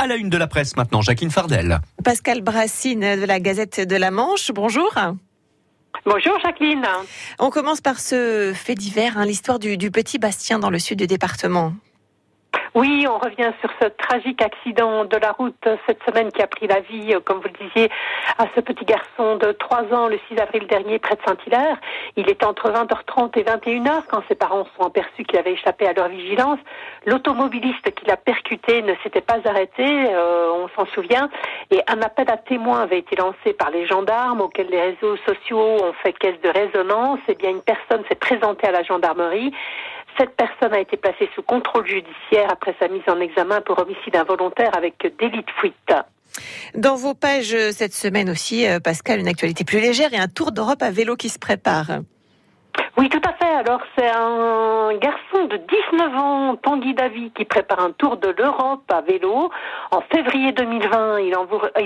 à la une de la presse maintenant, Jacqueline Fardel. Pascal Brassine de la Gazette de la Manche, bonjour. Bonjour Jacqueline. On commence par ce fait divers, hein, l'histoire du, du petit Bastien dans le sud du département. Oui, on revient sur ce tragique accident de la route cette semaine qui a pris la vie, euh, comme vous le disiez, à ce petit garçon de 3 ans le 6 avril dernier près de Saint-Hilaire. Il était entre 20h30 et 21h quand ses parents sont aperçus qu'il avait échappé à leur vigilance. L'automobiliste qui l'a percuté ne s'était pas arrêté, euh, on s'en souvient, et un appel à témoins avait été lancé par les gendarmes auquel les réseaux sociaux ont fait caisse de résonance. Eh bien, une personne s'est présentée à la gendarmerie. Cette personne a été placée sous contrôle judiciaire après sa mise en examen pour homicide involontaire avec délit de fuite. Dans vos pages cette semaine aussi, euh, Pascal, une actualité plus légère et un tour d'Europe à vélo qui se prépare. Oui, tout à fait. Alors, c'est un garçon de 19 ans, Tanguy Davy, qui prépare un tour de l'Europe à vélo. En février 2020, il,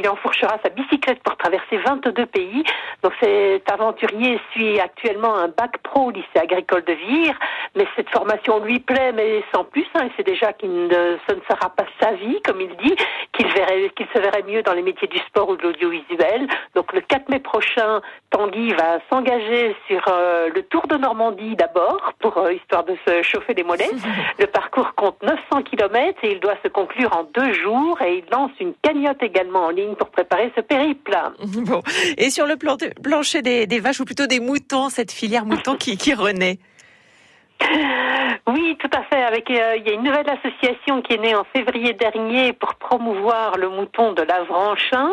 enfourchera sa bicyclette pour traverser 22 pays. Donc, cet aventurier suit actuellement un bac pro au lycée agricole de Vire. Mais cette formation lui plaît, mais sans plus. Hein. Il sait déjà qu'il ne, ce ne sera pas sa vie, comme il dit, qu'il se verrait mieux dans les métiers du sport ou de l'audiovisuel. Donc, le 4 mai prochain, Tanguy va s'engager sur euh, le Tour de Normandie d'abord, pour euh, histoire de se chauffer les mollets. Le parcours compte 900 km et il doit se conclure en deux jours et il lance une cagnotte également en ligne pour préparer ce périple. Bon. Et sur le plancher des, des vaches ou plutôt des moutons, cette filière mouton qui, qui renaît oui, tout à fait. Avec, euh, il y a une nouvelle association qui est née en février dernier pour promouvoir le mouton de l'Avranchin.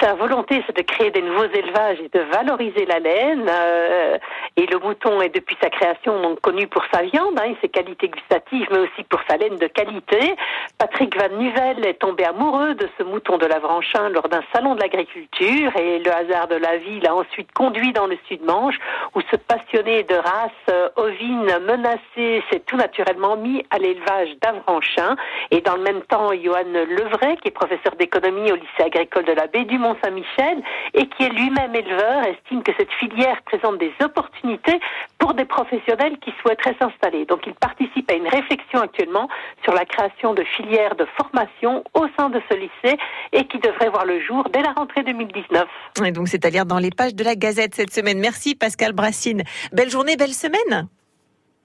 Sa volonté, c'est de créer des nouveaux élevages et de valoriser la laine. Euh, et le mouton est depuis sa création connu pour sa viande hein, et ses qualités gustatives, mais aussi pour sa laine de qualité. Patrick Van Nuvel est tombé amoureux de ce mouton de l'Avranchin lors d'un salon de l'agriculture et le hasard de la vie l'a ensuite conduit dans le Sud-Manche où ce passionné de race euh, ovine menacée s'est tout naturellement mis à l'élevage d'Avranchin. Et dans le même temps, Johan Levray, qui est professeur d'économie au lycée agricole de la baie du Mont-Saint-Michel et qui est lui-même éleveur, estime que cette filière présente des opportunités pour des professionnels qui souhaiteraient s'installer. Donc il participe à une réflexion actuellement sur la création de filières de formation au sein de ce lycée et qui devrait voir le jour dès la rentrée 2019. Et donc c'est à lire dans les pages de la Gazette cette semaine. Merci Pascal Brassine. Belle journée, belle semaine.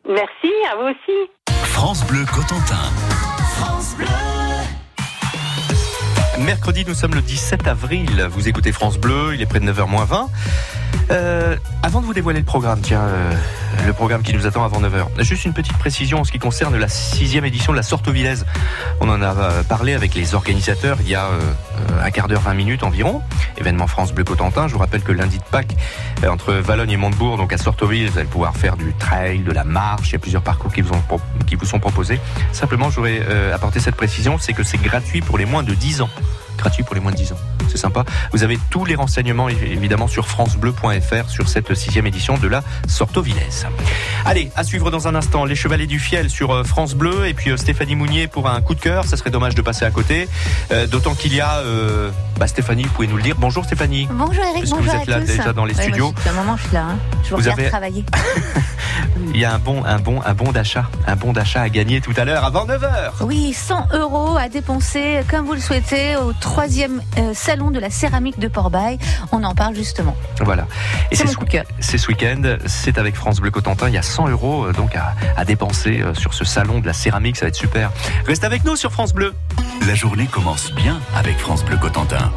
Merci, à vous aussi. France Bleu Cotentin. Mercredi, nous sommes le 17 avril. Vous écoutez France Bleu, il est près de 9h 20. Euh, avant de vous dévoiler le programme, tiens, euh, le programme qui nous attend avant 9h, juste une petite précision en ce qui concerne la sixième édition de la Sorte Villaise. On en a euh, parlé avec les organisateurs il y a un quart d'heure, 20 minutes environ. Événement France Bleu Cotentin. Je vous rappelle que lundi de Pâques, entre Valogne et Montebourg, donc à Sorteville, vous allez pouvoir faire du trail, de la marche. Il y a plusieurs parcours qui vous, sont proposés. Simplement, j'aurais apporté cette précision, c'est que c'est gratuit pour les moins de 10 ans gratuit pour les moins de 10 ans. C'est sympa. Vous avez tous les renseignements évidemment sur francebleu.fr sur cette sixième édition de la Sorto-Villaise. Allez, à suivre dans un instant les Chevaliers du Fiel sur euh, France Bleu et puis euh, Stéphanie Mounier pour un coup de cœur. Ça serait dommage de passer à côté. Euh, d'autant qu'il y a bah, Stéphanie, vous pouvez nous le dire. Bonjour Stéphanie. Bonjour Eric, bonjour vous êtes là déjà dans les studios. un moment, je suis là. Hein. Je vous, regarde travailler. Il y a un bon, un bon, un bon d'achat, un bon d'achat à gagner tout à l'heure avant 9h. Oui, 100 euros à dépenser comme vous le souhaitez au troisième salon de la céramique de Port-Bail. On en parle justement. Voilà. Et c'est ce, ce week-end, c'est avec France Bleu Cotentin. Il y a 100 euros donc à, à dépenser sur ce salon de la céramique. Ça va être super. Reste avec nous sur France Bleu. La journée commence bien avec France Bleu Cotentin.